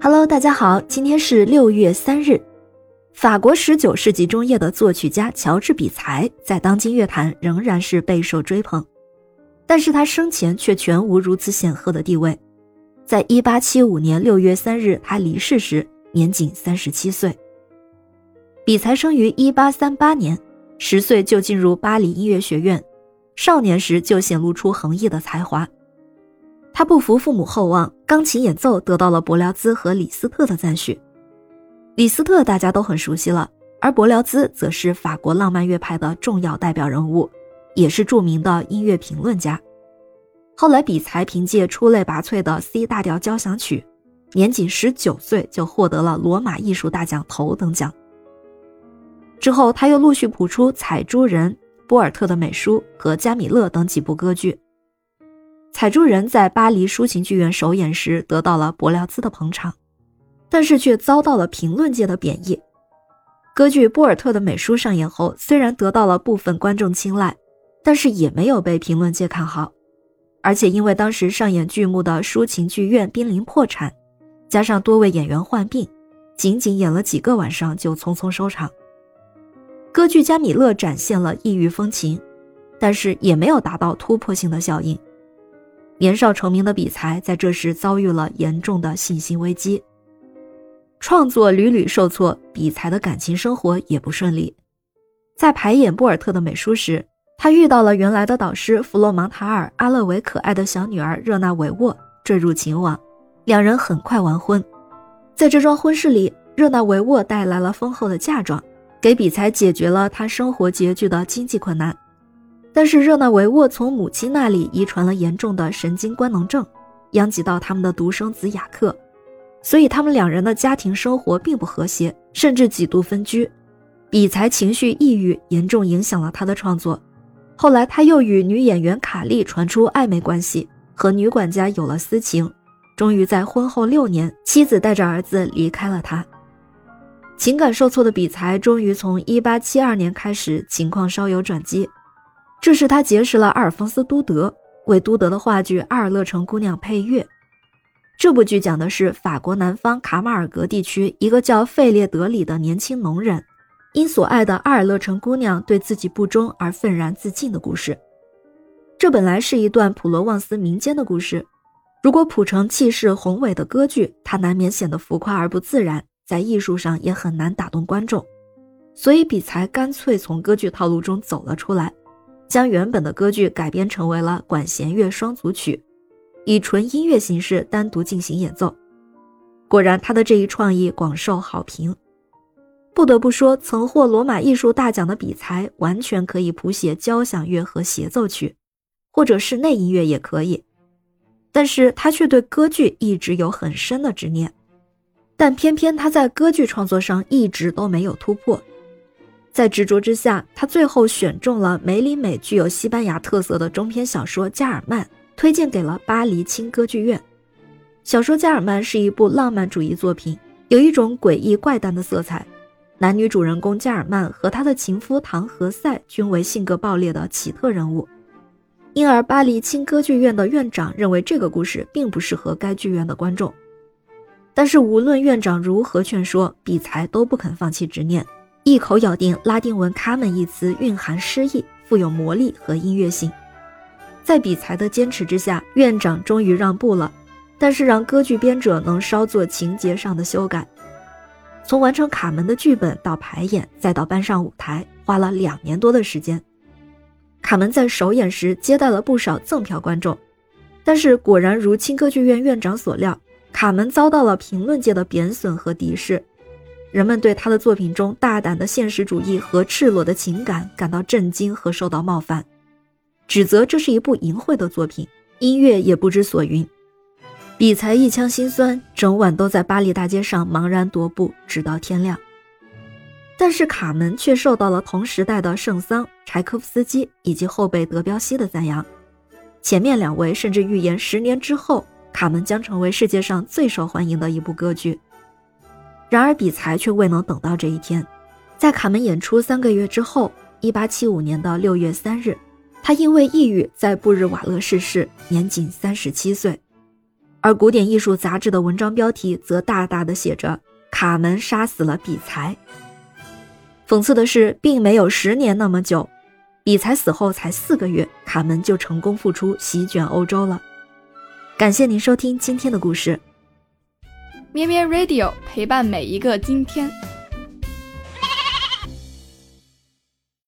Hello，大家好，今天是六月三日。法国十九世纪中叶的作曲家乔治·比才在当今乐坛仍然是备受追捧，但是他生前却全无如此显赫的地位。在一八七五年六月三日他离世时，年仅三十七岁。比才生于一八三八年，十岁就进入巴黎音乐学院，少年时就显露出横溢的才华。他不服父母厚望，钢琴演奏得到了伯辽兹和李斯特的赞许。李斯特大家都很熟悉了，而伯辽兹则是法国浪漫乐派的重要代表人物，也是著名的音乐评论家。后来，比才凭借出类拔萃的 C 大调交响曲，年仅十九岁就获得了罗马艺术大奖头等奖。之后，他又陆续谱出《采珠人》、波尔特的美书和加米勒等几部歌剧。采珠人在巴黎抒情剧院首演时得到了伯辽兹的捧场，但是却遭到了评论界的贬义。歌剧波尔特的美书上演后，虽然得到了部分观众青睐，但是也没有被评论界看好。而且因为当时上演剧目的抒情剧院濒临破产，加上多位演员患病，仅仅演了几个晚上就匆匆收场。歌剧《加米勒》展现了异域风情，但是也没有达到突破性的效应。年少成名的比才在这时遭遇了严重的信心危机，创作屡屡受挫，比才的感情生活也不顺利。在排演波尔特的美书时，他遇到了原来的导师弗洛芒塔尔阿勒维可爱的小女儿热那维沃，坠入情网，两人很快完婚。在这桩婚事里，热那维沃带来了丰厚的嫁妆，给比才解决了他生活拮据的经济困难。但是热那维沃从母亲那里遗传了严重的神经官能症，殃及到他们的独生子雅克，所以他们两人的家庭生活并不和谐，甚至几度分居。比才情绪抑郁，严重影响了他的创作。后来他又与女演员卡莉传出暧昧关系，和女管家有了私情，终于在婚后六年，妻子带着儿子离开了他。情感受挫的比才，终于从1872年开始，情况稍有转机。这是，他结识了阿尔丰斯·都德，为都德的话剧《阿尔勒城姑娘》配乐。这部剧讲的是法国南方卡马尔格地区一个叫费列德里的年轻农人，因所爱的阿尔勒城姑娘对自己不忠而愤然自尽的故事。这本来是一段普罗旺斯民间的故事，如果谱成气势宏伟的歌剧，它难免显得浮夸而不自然，在艺术上也很难打动观众。所以，比才干脆从歌剧套路中走了出来。将原本的歌剧改编成为了管弦乐双组曲，以纯音乐形式单独进行演奏。果然，他的这一创意广受好评。不得不说，曾获罗马艺术大奖的比才完全可以谱写交响乐和协奏曲，或者室内音乐也可以。但是他却对歌剧一直有很深的执念，但偏偏他在歌剧创作上一直都没有突破。在执着之下，他最后选中了梅里美具有西班牙特色的中篇小说《加尔曼》，推荐给了巴黎轻歌剧院。小说《加尔曼》是一部浪漫主义作品，有一种诡异怪诞的色彩。男女主人公加尔曼和他的情夫唐和塞均为性格暴烈的奇特人物，因而巴黎轻歌剧院的院长认为这个故事并不适合该剧院的观众。但是无论院长如何劝说，比才都不肯放弃执念。一口咬定拉丁文“卡门”一词蕴含诗意，富有魔力和音乐性。在比才的坚持之下，院长终于让步了，但是让歌剧编者能稍作情节上的修改。从完成《卡门》的剧本到排演，再到搬上舞台，花了两年多的时间。《卡门》在首演时接待了不少赠票观众，但是果然如轻歌剧院院长所料，《卡门》遭到了评论界的贬损和敌视。人们对他的作品中大胆的现实主义和赤裸的情感感到震惊和受到冒犯，指责这是一部淫秽的作品，音乐也不知所云。比才一腔心酸，整晚都在巴黎大街上茫然踱步，直到天亮。但是卡门却受到了同时代的圣桑、柴可夫斯基以及后辈德彪西的赞扬，前面两位甚至预言十年之后，卡门将成为世界上最受欢迎的一部歌剧。然而，比才却未能等到这一天。在卡门演出三个月之后，一八七五年的六月三日，他因为抑郁在布日瓦勒逝世，年仅三十七岁。而古典艺术杂志的文章标题则大大的写着“卡门杀死了比才”。讽刺的是，并没有十年那么久，比才死后才四个月，卡门就成功复出，席卷欧洲了。感谢您收听今天的故事，咩咩 Radio 陪伴每一个今天。